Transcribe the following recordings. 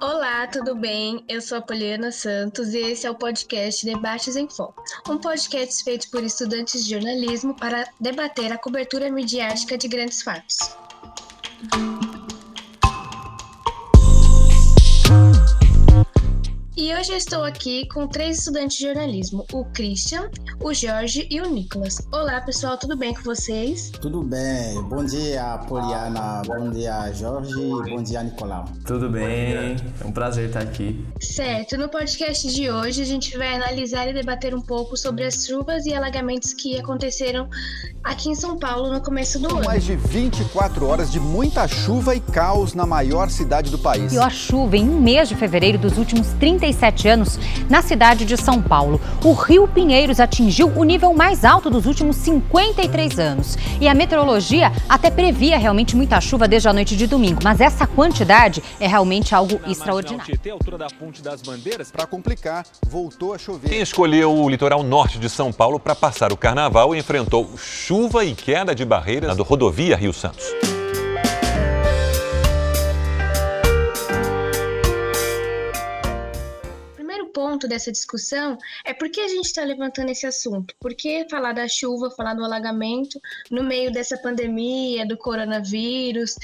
Olá, tudo bem? Eu sou a Poliana Santos e esse é o podcast Debates em Foco, um podcast feito por estudantes de jornalismo para debater a cobertura midiática de grandes fatos. E hoje eu estou aqui com três estudantes de jornalismo: o Christian, o Jorge e o Nicolas. Olá, pessoal, tudo bem com vocês? Tudo bem. Bom dia, Poliana. Bom dia, Jorge. Bom dia, Nicolau. Tudo bem. É um prazer estar aqui. Certo. No podcast de hoje, a gente vai analisar e debater um pouco sobre as chuvas e alagamentos que aconteceram aqui em São Paulo no começo do São ano. mais de 24 horas de muita chuva e caos na maior cidade do país. pior chuva em um mês de fevereiro dos últimos 37 anos na cidade de São Paulo. O rio Pinheiros atingiu o nível mais alto dos últimos 53 anos. E a meteorologia até previa realmente muita chuva desde a noite de domingo, mas essa quantidade é realmente algo extraordinário. Para complicar, voltou a chover. Quem escolheu o litoral norte de São Paulo para passar o carnaval enfrentou chuva e queda de barreiras na rodovia Rio Santos. Ponto dessa discussão é por que a gente está levantando esse assunto? Por que falar da chuva, falar do alagamento no meio dessa pandemia, do coronavírus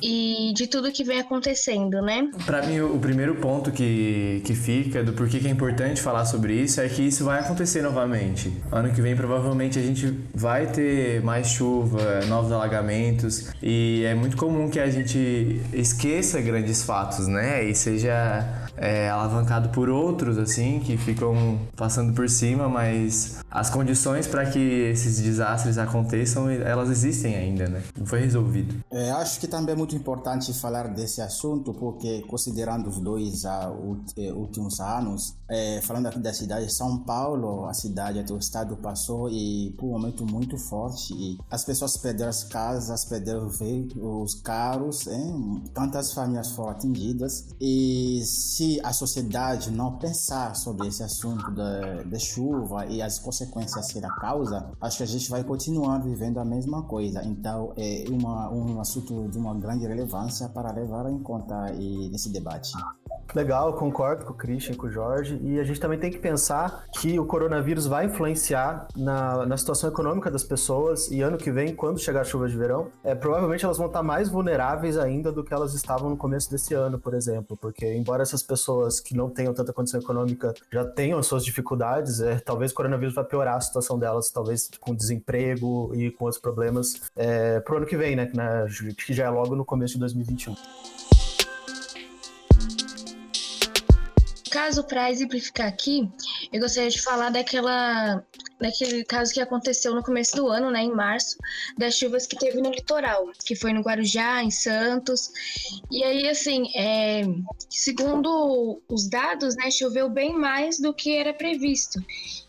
e de tudo que vem acontecendo, né? Para mim, o primeiro ponto que, que fica do porquê que é importante falar sobre isso é que isso vai acontecer novamente. Ano que vem, provavelmente, a gente vai ter mais chuva, novos alagamentos e é muito comum que a gente esqueça grandes fatos, né? E seja é, alavancado por outros, assim, que ficam passando por cima, mas as condições para que esses desastres aconteçam, elas existem ainda, né? Não foi resolvido. É, acho que também é muito importante falar desse assunto, porque considerando os dois ah, últimos anos, é, falando aqui da cidade de São Paulo, a cidade até o estado passou e por um momento muito forte. E as pessoas perderam as casas, perderam os carros, hein? tantas famílias foram atingidas. E se a sociedade não pensar sobre esse assunto da, da chuva e as consequências que a causa, acho que a gente vai continuar vivendo a mesma coisa. Então, é uma, um assunto de uma grande relevância para levar em conta nesse debate. Legal, concordo com o Christian, com o Jorge. E a gente também tem que pensar que o coronavírus vai influenciar na, na situação econômica das pessoas. E ano que vem, quando chegar a chuva de verão, é, provavelmente elas vão estar mais vulneráveis ainda do que elas estavam no começo desse ano, por exemplo. Porque, embora essas pessoas que não tenham tanta condição econômica já tenham as suas dificuldades, é, talvez o coronavírus vai piorar a situação delas, talvez com desemprego e com outros problemas é, pro ano que vem, né? né, Que já é logo no começo de 2021. Caso para exemplificar aqui, eu gostaria de falar daquela daquele caso que aconteceu no começo do ano, né, em março, das chuvas que teve no litoral, que foi no Guarujá, em Santos. E aí, assim, é, segundo os dados, né, choveu bem mais do que era previsto.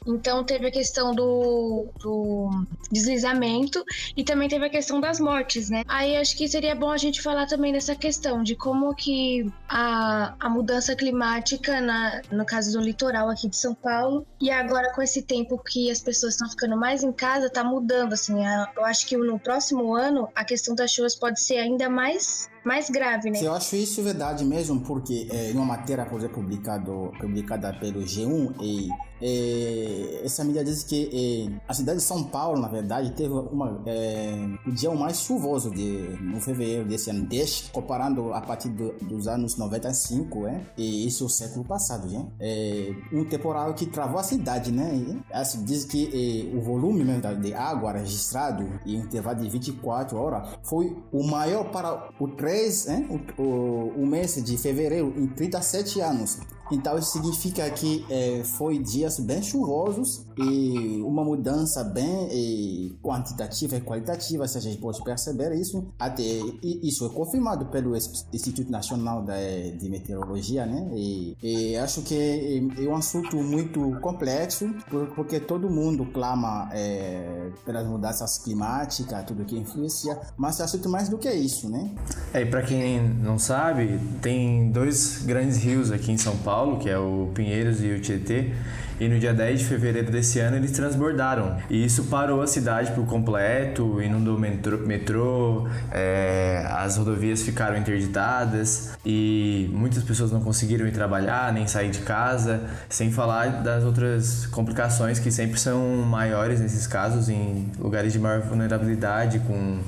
Então teve a questão do, do deslizamento e também teve a questão das mortes, né? Aí acho que seria bom a gente falar também dessa questão de como que a, a mudança climática, na, no caso do litoral aqui de São Paulo, e agora com esse tempo que as pessoas estão ficando mais em casa, tá mudando, assim. Eu acho que no próximo ano a questão das chuvas pode ser ainda mais, mais grave, né? Eu acho isso verdade mesmo, porque é, numa matéria, por exemplo, publicado, publicada pelo G1, e, é, essa mídia diz que é, a cidade de São Paulo, na verdade, teve uma, é, o dia mais chuvoso de, no fevereiro desse ano, desde, comparando a partir do- dos anos 95, é, e isso o século passado, né? É, um temporal que travou a cidade, né? E, assim, diz que é, o volume de água registrado em um intervalo de 24 horas foi o maior para o 3, hein? O, o, o mês de fevereiro em 37 anos. Então isso significa que eh, foi dias bem chuvosos e uma mudança bem eh, quantitativa e qualitativa, se a gente pode perceber isso. Até e isso é confirmado pelo Ins- Instituto Nacional da, de Meteorologia, né? E, e acho que é, é um assunto muito complexo, por- porque todo mundo clama eh, pelas mudanças climáticas, tudo que influencia, mas é assunto mais do que isso, né? É, e pra quem não sabe, tem dois grandes rios aqui em São Paulo, que é o Pinheiros e o Tietê. e no dia 10 de fevereiro desse ano eles transbordaram. E isso parou a cidade por completo, inundou o metrô, metrô é, as rodovias ficaram interditadas e muitas pessoas não conseguiram ir trabalhar nem sair de casa, sem falar das outras complicações que sempre são maiores nesses casos em lugares de maior vulnerabilidade, com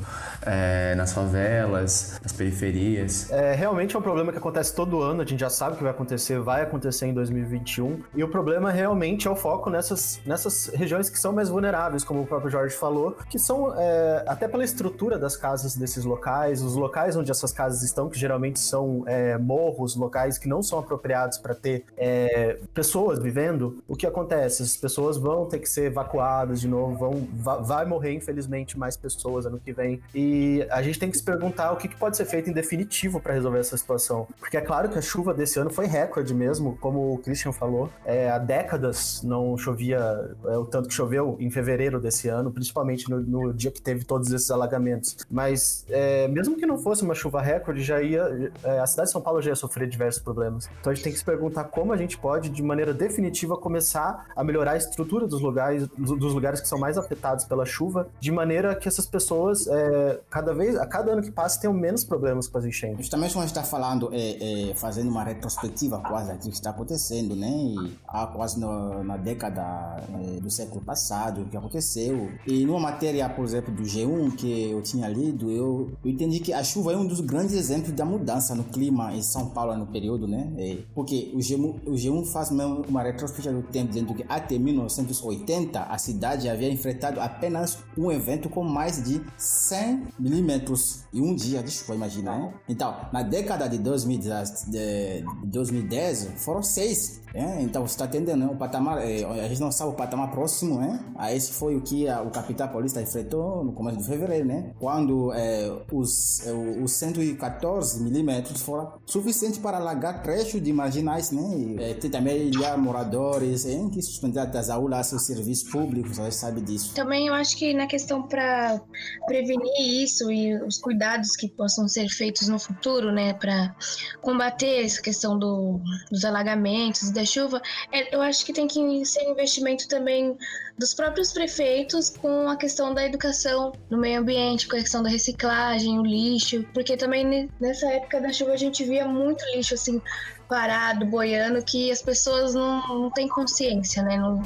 é, nas favelas, nas periferias. É, realmente é um problema que acontece todo ano, a gente já sabe que vai acontecer, vai acontecer em 2021. E o problema realmente é o foco nessas, nessas regiões que são mais vulneráveis, como o próprio Jorge falou, que são, é, até pela estrutura das casas desses locais, os locais onde essas casas estão, que geralmente são é, morros, locais que não são apropriados para ter é, pessoas vivendo, o que acontece? As pessoas vão ter que ser evacuadas de novo, vão, vai morrer, infelizmente, mais pessoas ano que vem. E e a gente tem que se perguntar o que, que pode ser feito em definitivo para resolver essa situação. Porque é claro que a chuva desse ano foi recorde mesmo, como o Christian falou. É, há décadas não chovia é, o tanto que choveu em fevereiro desse ano, principalmente no, no dia que teve todos esses alagamentos. Mas é, mesmo que não fosse uma chuva recorde, já ia. É, a cidade de São Paulo já ia sofrer diversos problemas. Então a gente tem que se perguntar como a gente pode, de maneira definitiva, começar a melhorar a estrutura dos lugares, dos lugares que são mais afetados pela chuva, de maneira que essas pessoas é, cada vez, a cada ano que passa, tem menos problemas com as enchentes. Justamente quando está falando, é, é, fazendo uma retrospectiva quase aqui que está acontecendo, né? E há quase no, na década é, do século passado que aconteceu. E numa matéria, por exemplo, do G1 que eu tinha lido, eu, eu entendi que a chuva é um dos grandes exemplos da mudança no clima em São Paulo no período, né? É, porque o G1, o G1 faz uma retrospectiva do tempo dizendo que até 1980 a cidade havia enfrentado apenas um evento com mais de 100 milímetros em um dia de chuva, imagina, hein? Então, na década de 2010, de 2010 foram seis é, então você está entendendo, né? O patamar, é, a gente não sabe o patamar próximo, né? A esse foi o que a, o capital paulista enfrentou no começo de fevereiro, né? Quando é, os, é, os 114 milímetros foram suficientes para alagar trechos de marginais, né? E, é, tem também ilhar moradores, hein? que suspenderam das aulas, seus serviços públicos, a gente sabe disso. Também eu acho que na questão para prevenir isso e os cuidados que possam ser feitos no futuro, né? Para combater essa questão do, dos alagamentos, da chuva, é, eu acho que tem que ser investimento também dos próprios prefeitos com a questão da educação no meio ambiente, com a questão da reciclagem, o lixo, porque também nessa época da chuva a gente via muito lixo assim parado, boiando, que as pessoas não, não têm consciência, né? Não...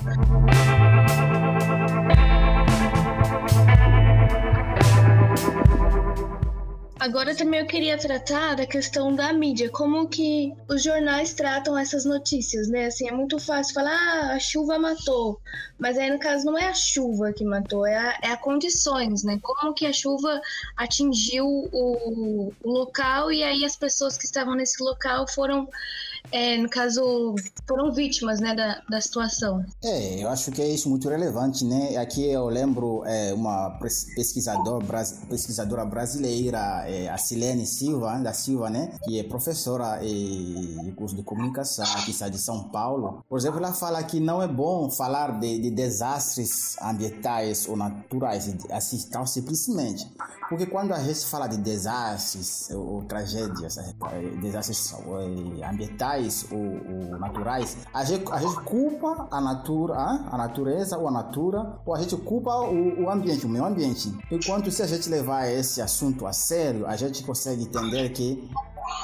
Agora também eu queria tratar da questão da mídia, como que os jornais tratam essas notícias, né? Assim, é muito fácil falar, ah, a chuva matou, mas aí no caso não é a chuva que matou, é a, é a condições, né? Como que a chuva atingiu o, o local e aí as pessoas que estavam nesse local foram é, no caso, foram vítimas né, da, da situação. É, eu acho que é isso muito relevante, né? Aqui eu lembro é, uma pesquisador, pesquisadora brasileira, é, a Silene Silva, da Silva, né? Que é professora de curso de comunicação aqui de São Paulo. Por exemplo, ela fala que não é bom falar de, de desastres ambientais ou naturais, assim, tão simplesmente. Porque quando a gente fala de desastres ou, ou tragédias, é, desastres ambientais, ambientais ou, ou naturais, a gente, a gente culpa a, natura, a natureza ou a natura, ou a gente culpa o, o ambiente, o meio ambiente. Enquanto se a gente levar esse assunto a sério, a gente consegue entender que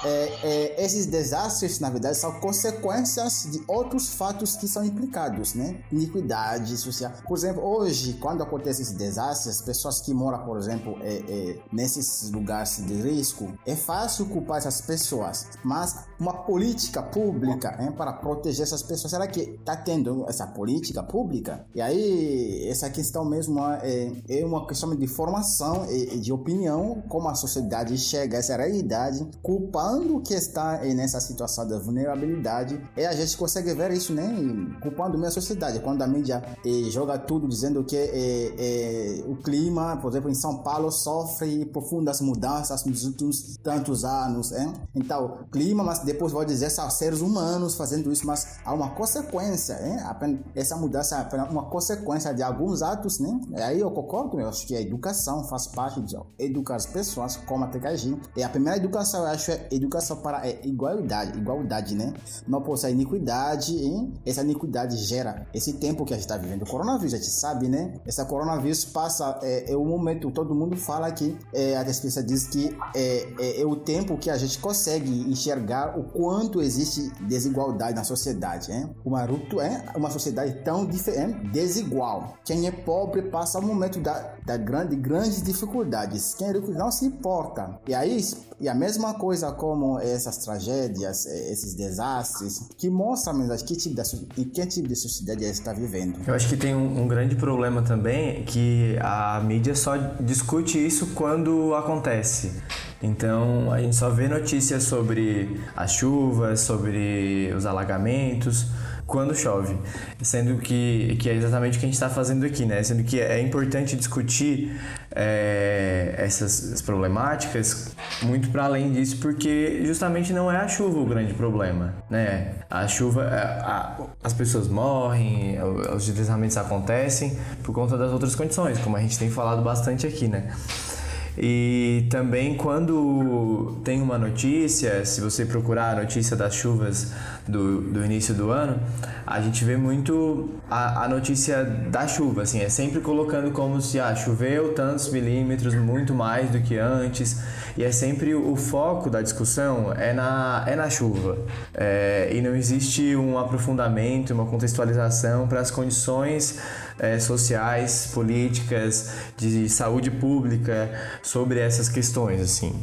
é, é, esses desastres, na verdade, são consequências de outros fatos que são implicados, né? Iniquidade social. Por exemplo, hoje, quando acontece esses desastres, as pessoas que moram, por exemplo, é, é, nesses lugares de risco, é fácil culpar essas pessoas, mas uma política pública hein, para proteger essas pessoas, será que está tendo essa política pública? E aí, essa questão mesmo é, é uma questão de formação e, de opinião, como a sociedade chega a essa realidade, culpando culpando que está nessa situação da vulnerabilidade, é a gente consegue ver isso, né? Culpando mesmo a sociedade. Quando a mídia eh, joga tudo dizendo que eh, eh, o clima, por exemplo, em São Paulo, sofre profundas mudanças nos últimos tantos anos, hein? Então, clima, mas depois vai dizer são seres humanos fazendo isso, mas há uma consequência, hein? Essa mudança é uma consequência de alguns atos, né? E aí eu concordo, eu acho que a educação faz parte de educar as pessoas como até que agir. E a primeira educação, eu acho, é educação para é, igualdade, igualdade, né? Não possa iniquidade, hein? Essa iniquidade gera esse tempo que a gente está vivendo. O coronavírus, a gente sabe, né? Essa coronavírus passa, é, é o momento, todo mundo fala que é, a pesquisa diz que é, é, é, o tempo que a gente consegue enxergar o quanto existe desigualdade na sociedade, hein? Uma, é, uma sociedade tão diferente, desigual. Quem é pobre passa o momento da, da grande, grandes dificuldades. Quem é rico não se importa. E aí, e a mesma coisa como essas tragédias, eh, esses desastres, que mostram mesmo que tipo de, que tipo de sociedade está vivendo. Eu acho que tem um, um, grande problema também que a mídia só discute isso quando acontece. Então a gente só vê notícias sobre as chuvas, sobre os alagamentos quando chove, sendo que, que é exatamente o que a gente está fazendo aqui, né? Sendo que é importante discutir é, essas problemáticas muito para além disso, porque justamente não é a chuva o grande problema, né? A chuva, a, a, as pessoas morrem, os deslizamentos acontecem por conta das outras condições, como a gente tem falado bastante aqui, né? E também quando tem uma notícia, se você procurar a notícia das chuvas do, do início do ano, a gente vê muito a, a notícia da chuva, assim, é sempre colocando como se ah, choveu tantos milímetros, muito mais do que antes, e é sempre o foco da discussão é na, é na chuva. É, e não existe um aprofundamento, uma contextualização para as condições é, sociais, políticas, de saúde pública sobre essas questões, assim.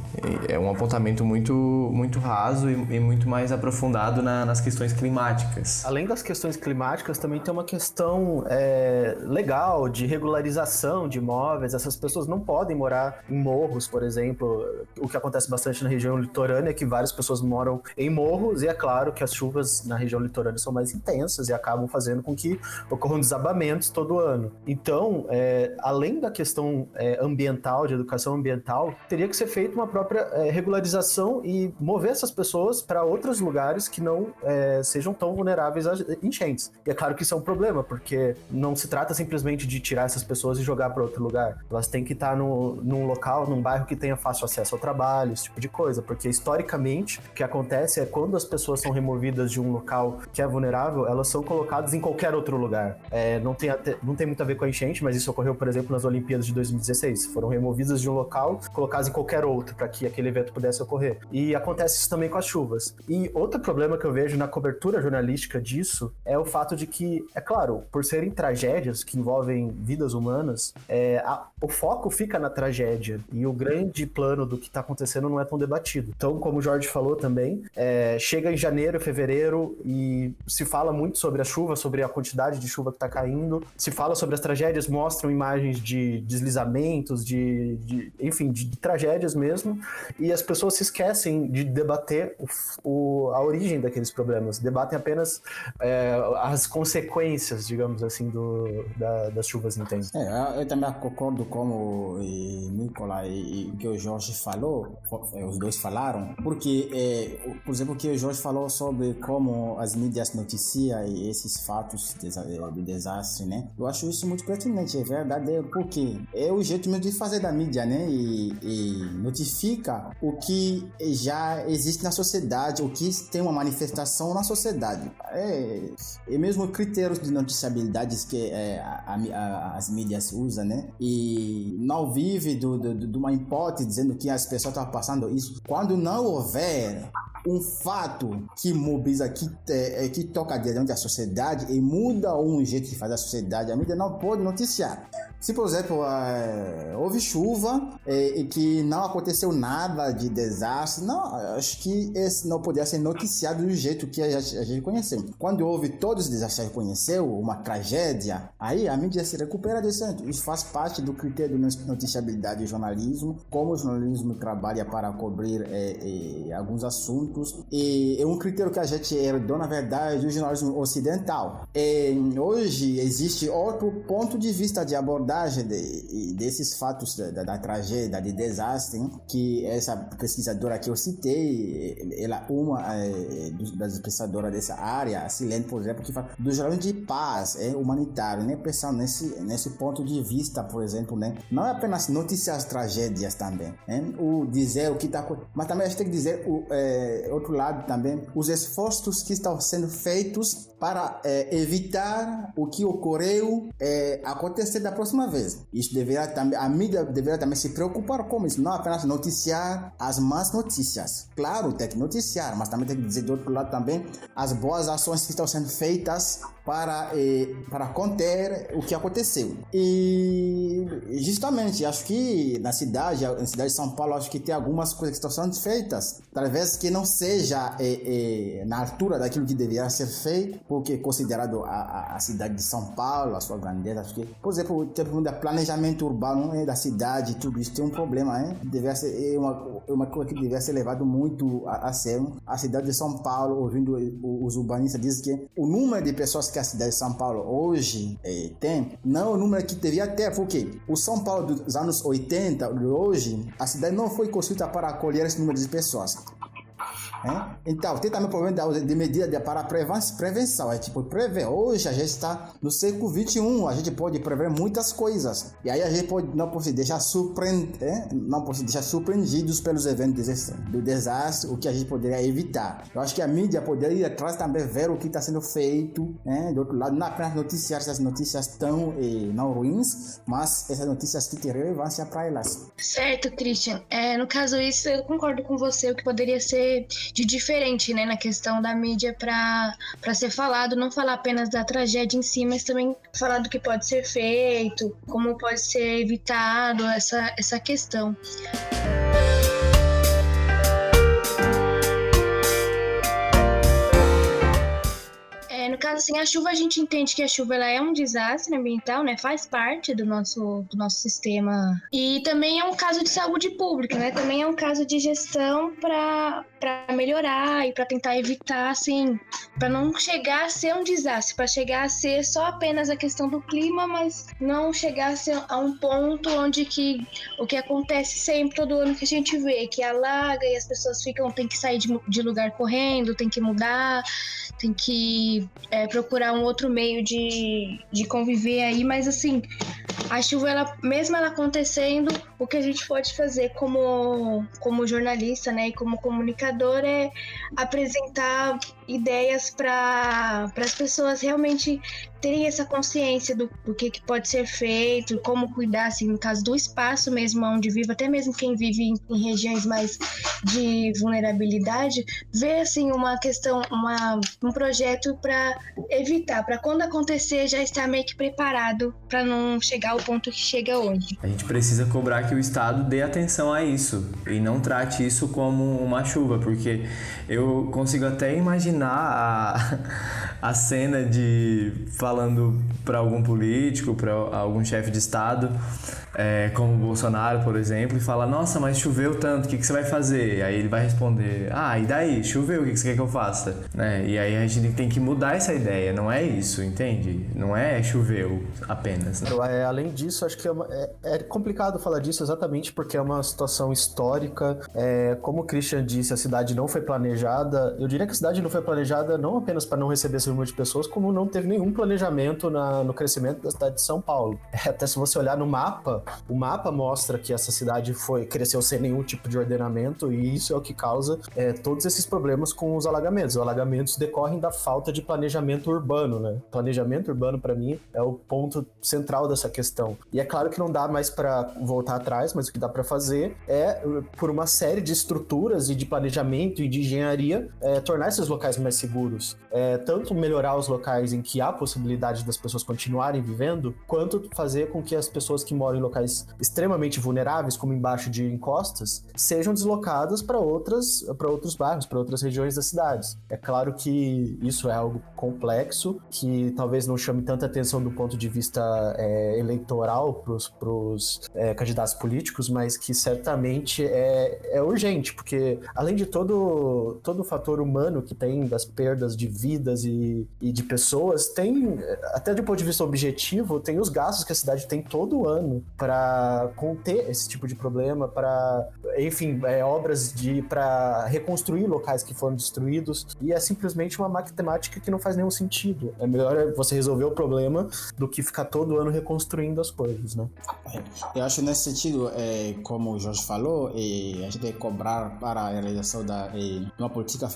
É um apontamento muito, muito raso e, e muito mais aprofundado na, nas questões climáticas. Além das questões climáticas, também tem uma questão é, legal de regularização de imóveis. Essas pessoas não podem morar em morros, por exemplo. O que acontece bastante na região litorânea é que várias pessoas moram em morros e é claro que as chuvas na região litorânea são mais intensas e acabam fazendo com que ocorram desabamentos todo ano. Então, é, além da questão é, ambiental, de educação ambiental, teria que ser feita uma própria é, regularização e mover essas pessoas para outros lugares que não é, sejam tão vulneráveis a enchentes. E é claro que isso é um problema, porque não se trata simplesmente de tirar essas pessoas e jogar para outro lugar. Elas têm que estar no, num local, num bairro que tenha fácil acesso ao trabalho, esse tipo de coisa, porque historicamente o que acontece é quando as pessoas são removidas de um local que é vulnerável, elas são colocadas em qualquer outro lugar. É, não, tem até, não tem muito a ver com a enchente, mas isso ocorreu, por exemplo, nas Olimpíadas de 2016. Foram removidas de um local, colocadas em qualquer outro para que aquele evento pudesse ocorrer. E acontece isso também com as chuvas. E outro problema que eu vejo na cobertura jornalística disso é o fato de que, é claro, por serem tragédias que envolvem vidas humanas, é, a, o foco fica na tragédia e o grande plano do que está acontecendo não é tão debatido. Então, como o Jorge falou também, é, chega em janeiro, fevereiro e se fala muito sobre a chuva, sobre a quantidade de chuva que está caindo, se fala sobre as tragédias, mostram imagens de deslizamentos, de, de enfim, de, de, tragédias mesmo, e as pessoas se esquecem de debater o, o, a origem daqueles problemas, debatem apenas é, as consequências, digamos assim, do, da, das chuvas intensas. É, eu também concordo com o Nicola e o que o Jorge falou, é, os dois falaram, porque, é, por exemplo, o que o Jorge falou sobre como as mídias noticiam esses fatos do desastre, né? Eu acho isso muito pertinente, é verdade, porque é o jeito mesmo de fazer da mídia, né? E, e notifica o que já existe na sociedade, o que tem uma manifestação na sociedade. É, é mesmo critérios de noticiabilidade que é, a, a, as mídias usam, né? E não vive do, do, de uma hipótese dizendo que as pessoas estão passando isso. Quando não houver um fato que mobiliza, que, é, que toca diante da sociedade e muda um jeito de fazer a sociedade, a mídia não pode noticiar. Se, por exemplo, é, houve chuva é, e que não aconteceu nada de desastre, não, acho que esse não poderia ser noticiado do jeito que a gente, conheceu. Quando houve todos os desastres que conheceu, uma tragédia, aí a mídia se recupera desse Isso faz parte do critério de noticiabilidade do jornalismo, como o jornalismo trabalha para cobrir é, é, alguns assuntos. E é um critério que a gente herdou, na verdade, do jornalismo ocidental. Hoje existe outro ponto de vista de abordagem abordagem de, desses fatos da, da, tragédia, de desastre, que essa pesquisadora que eu citei, ela uma é, das pesquisadoras dessa área, Silene, por exemplo, que fala do geral de paz é, humanitário, né? Pensando nesse, nesse ponto de vista, por exemplo, né? Não é apenas noticiar tragédias também, né? o dizer o que está mas também a gente tem que dizer o é, outro lado também, os esforços que estão sendo feitos para é, evitar o que ocorreu é, acontecer da próxima vez. Isso deverá também, a mídia deverá também se preocupar com isso, não apenas noticiar as más notícias. Claro, tem que noticiar, mas também tem que dizer do outro lado também as boas ações que estão sendo feitas para, eh, para conter o que aconteceu. E justamente, acho que na cidade, na cidade de São Paulo, acho que tem algumas coisas que estão sendo feitas, talvez que não seja eh, eh, na altura daquilo que deveria ser feito, porque considerado a, a, a, cidade de São Paulo, a sua grandeza, acho que, por exemplo, tem o planejamento urbano né, da cidade, tudo isso tem um problema, né? Deveria ser é uma, é uma coisa que deveria ser levado muito a, a sério. A cidade de São Paulo, ouvindo os urbanistas, dizem que o número de pessoas que a cidade de São Paulo hoje é, tem, não é o número que devia ter, porque o São Paulo dos anos 80, de hoje, a cidade não foi construída para acolher esse número de pessoas. Então, tem também o problema de medida de, para prevenção. É tipo, prever. Hoje a gente está no século 21, a gente pode prever muitas coisas. E aí a gente pode, não pode deixar surpreender, é? não pode deixar surpreendidos pelos eventos do desastre, o que a gente poderia evitar. Eu acho que a mídia poderia ir atrás também ver o que está sendo feito, né? do outro lado, não apenas noticiar essas notícias tão eh, não ruins, mas essas notícias que têm relevância para elas. Certo, Christian. É, no caso isso, eu concordo com você, o que poderia ser de diferente, né, na questão da mídia para ser falado, não falar apenas da tragédia em si, mas também falar do que pode ser feito, como pode ser evitado essa, essa questão. no caso, assim, a chuva a gente entende que a chuva ela é um desastre ambiental, né? Faz parte do nosso, do nosso sistema. E também é um caso de saúde pública, né? Também é um caso de gestão para melhorar e para tentar evitar, assim, para não chegar a ser um desastre, para chegar a ser só apenas a questão do clima, mas não chegar a, ser a um ponto onde que o que acontece sempre todo ano que a gente vê, que alaga e as pessoas ficam, tem que sair de, de lugar correndo, tem que mudar, tem que é, procurar um outro meio de, de conviver aí, mas assim, a chuva, ela, mesmo ela acontecendo, o que a gente pode fazer como, como jornalista, né, e como comunicador é apresentar ideias para as pessoas realmente terem essa consciência do, do que, que pode ser feito, como cuidar, assim, no caso do espaço mesmo onde vive, até mesmo quem vive em, em regiões mais de vulnerabilidade, ver assim uma questão, uma, um projeto para evitar, para quando acontecer já estar meio que preparado para não chegar ao ponto que chega hoje. A gente precisa cobrar que o Estado dê atenção a isso e não trate isso como uma chuva, porque eu consigo até imaginar a, a cena de falando para algum político, para algum chefe de Estado é, como o Bolsonaro, por exemplo, e fala: Nossa, mas choveu tanto, o que, que você vai fazer? Aí ele vai responder: Ah, e daí? Choveu, o que, que você quer que eu faça? Né? E aí a gente tem que mudar essa ideia, não é isso, entende? Não é choveu apenas. Né? É, além disso, acho que é, uma, é, é, complicado falar disso exatamente porque é uma situação histórica. É, como o Christian disse, a cidade não foi planejada. Eu diria que a cidade não foi planejada não apenas para não receber número de pessoas, como não teve nenhum planejamento na, no crescimento da cidade de São Paulo. É, até se você olhar no mapa, o mapa mostra que essa cidade foi cresceu sem nenhum tipo de ordenamento e isso é o que causa é, todos esses problemas com os alagamentos. Os alagamentos decorrem da falta de planejamento urbano, né? Planejamento urbano para mim é o ponto central dessa questão. E é claro que não dá mais para voltar atrás, mas o que dá para fazer é por uma série de estruturas e de planejamento e de engenharia é, tornar esses locais mais seguros. É, tanto melhorar os locais em que há possibilidade das pessoas continuarem vivendo, quanto fazer com que as pessoas que moram em locais extremamente vulneráveis, como embaixo de encostas, sejam deslocadas para outras para outros bairros, para outras regiões das cidades. É claro que isso é algo complexo, que talvez não chame tanta atenção do ponto de vista é, eleitoral para os é, candidatos políticos, mas que certamente é, é urgente, porque além de todo, todo o fator humano que tem das perdas de vidas e, e de pessoas, tem, até do ponto de vista objetivo, tem os gastos que a cidade tem todo ano para conter esse tipo de problema, para, enfim, é, obras de para reconstruir locais que foram destruídos. E é simplesmente uma matemática que não faz nenhum sentido. É melhor você resolver o problema do que ficar todo ano reconstruindo as coisas, né? Eu acho nesse sentido, é, como o Jorge falou, é, a gente tem que cobrar para a realização da, é, uma política,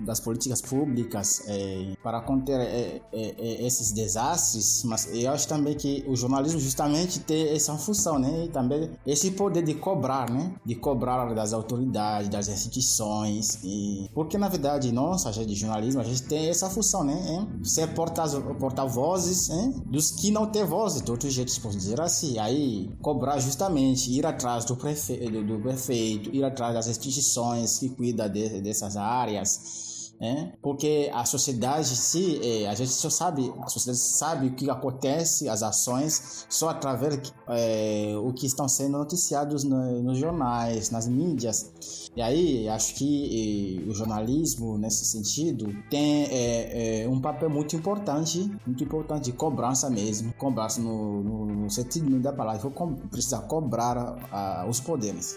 das políticas públicas é, para conter é, é, esses desastres, mas eu acho também que o jornalismo justamente tem essa função, né? E também esse poder de cobrar, né? De cobrar das autoridades, das instituições, e porque na verdade nós, a gente de jornalismo, a gente tem essa função, né? Ser porta-vozes dos que não têm voz, de outro jeito, se posso dizer assim. Aí cobrar justamente, ir atrás do, prefe do, do prefeito, ir atrás das instituições que cuidam de, dessas áreas né? Porque a sociedade se é, a gente só sabe, a sociedade sabe o que acontece, as ações só através é, o que estão sendo noticiados no, nos jornais, nas mídias. E aí acho que o jornalismo nesse sentido tem é, é, um papel muito importante, muito importante de cobrança mesmo, cobrança no, no, no sentido da palavra, precisa cobrar a, os poderes.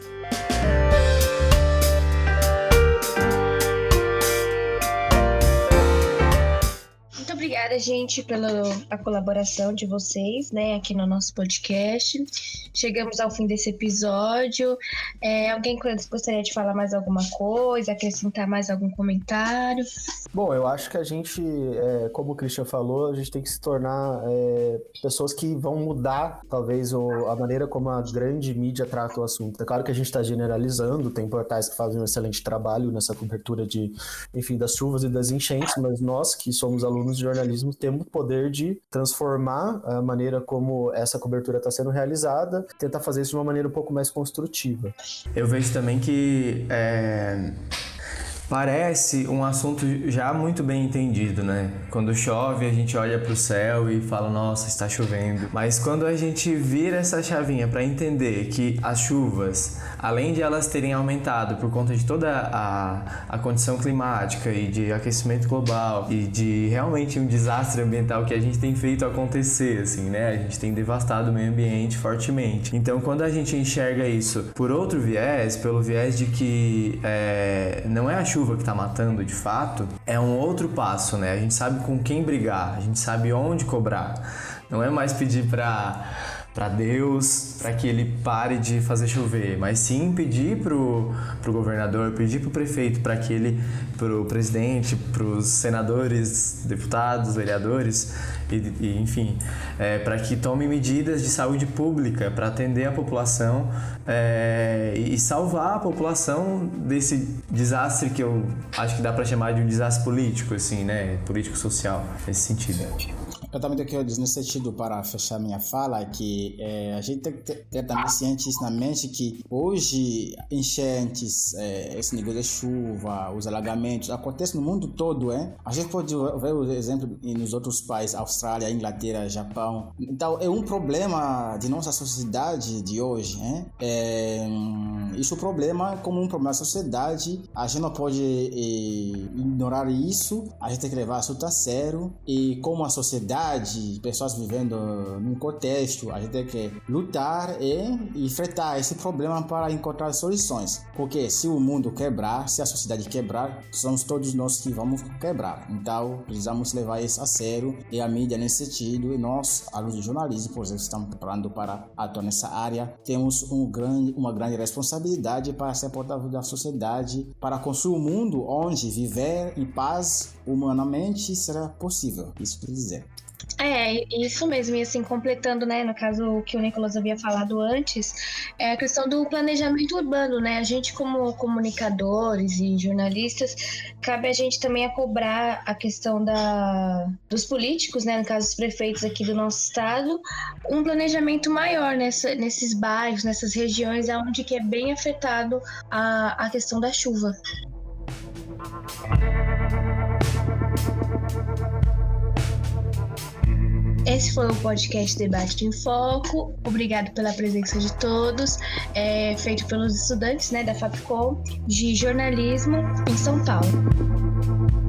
Obrigada, gente, pela a colaboração de vocês, né, aqui no nosso podcast. Chegamos ao fim desse episódio. É, alguém gostaria de falar mais alguma coisa, acrescentar mais algum comentário? Bom, eu acho que a gente, é, como o Christian falou, a gente tem que se tornar é, pessoas que vão mudar, talvez, o, a maneira como a grande mídia trata o assunto. É claro que a gente está generalizando, tem portais que fazem um excelente trabalho nessa cobertura de, enfim, das chuvas e das enchentes, mas nós que somos alunos de jornalismo temos o poder de transformar a maneira como essa cobertura está sendo realizada, tentar fazer isso de uma maneira um pouco mais construtiva. Eu vejo também que é Parece um assunto já muito bem entendido, né? Quando chove, a gente olha para o céu e fala, nossa, está chovendo. Mas quando a gente vira essa chavinha para entender que as chuvas, além de elas terem aumentado por conta de toda a, a condição climática e de aquecimento global e de realmente um desastre ambiental que a gente tem feito acontecer, assim, né? A gente tem devastado o meio ambiente fortemente. Então, quando a gente enxerga isso por outro viés, pelo viés de que é, não é a chuva que está matando de fato, é um outro passo, né? A gente sabe com quem brigar, a gente sabe onde cobrar. Não é mais pedir para para Deus, para que ele pare de fazer chover, mas sim pedir pro, pro governador, pedir pro prefeito, para que ele, pro presidente, pros senadores, deputados, vereadores, e, e enfim, é, para que tome medidas de saúde pública para atender a população é, e salvar a população desse desastre que eu acho que dá para chamar de um desastre político, assim, né, político social, nesse sentido. Eu também quero dizer nesse sentido, para fechar minha fala, que é, a gente tem que ter, ter também ciente na mente que hoje enchentes, é, esse nível de chuva, os alagamentos, acontecem no mundo todo, é? A gente pode ver o exemplo nos outros países, Austrália, Inglaterra, Japão. Então, é um problema de nossa sociedade de hoje, é? é isso é um problema como um problema da sociedade. A gente não pode é, ignorar isso, a gente tem que levar isso a sério e como a sociedade pessoas vivendo num contexto, a gente tem que lutar e enfrentar esse problema para encontrar soluções. Porque se o mundo quebrar, se a sociedade quebrar, somos todos nós que vamos quebrar. Então, precisamos levar isso a sério e a mídia nesse sentido. E nós, alunos de jornalismo, por exemplo, estamos preparando para atuar nessa área, temos um grande, uma grande responsabilidade para ser porta-voz da sociedade, para construir um mundo onde viver em paz humanamente será possível. Isso quer dizer. É, isso mesmo. E assim, completando, né, no caso que o Nicolas havia falado antes, é a questão do planejamento urbano, né? A gente, como comunicadores e jornalistas, cabe a gente também a cobrar a questão da, dos políticos, né, no caso os prefeitos aqui do nosso estado, um planejamento maior nessa, nesses bairros, nessas regiões onde que é bem afetado a, a questão da chuva. Esse foi o podcast Debate em Foco. Obrigado pela presença de todos. É feito pelos estudantes né, da FAPCOM de jornalismo em São Paulo.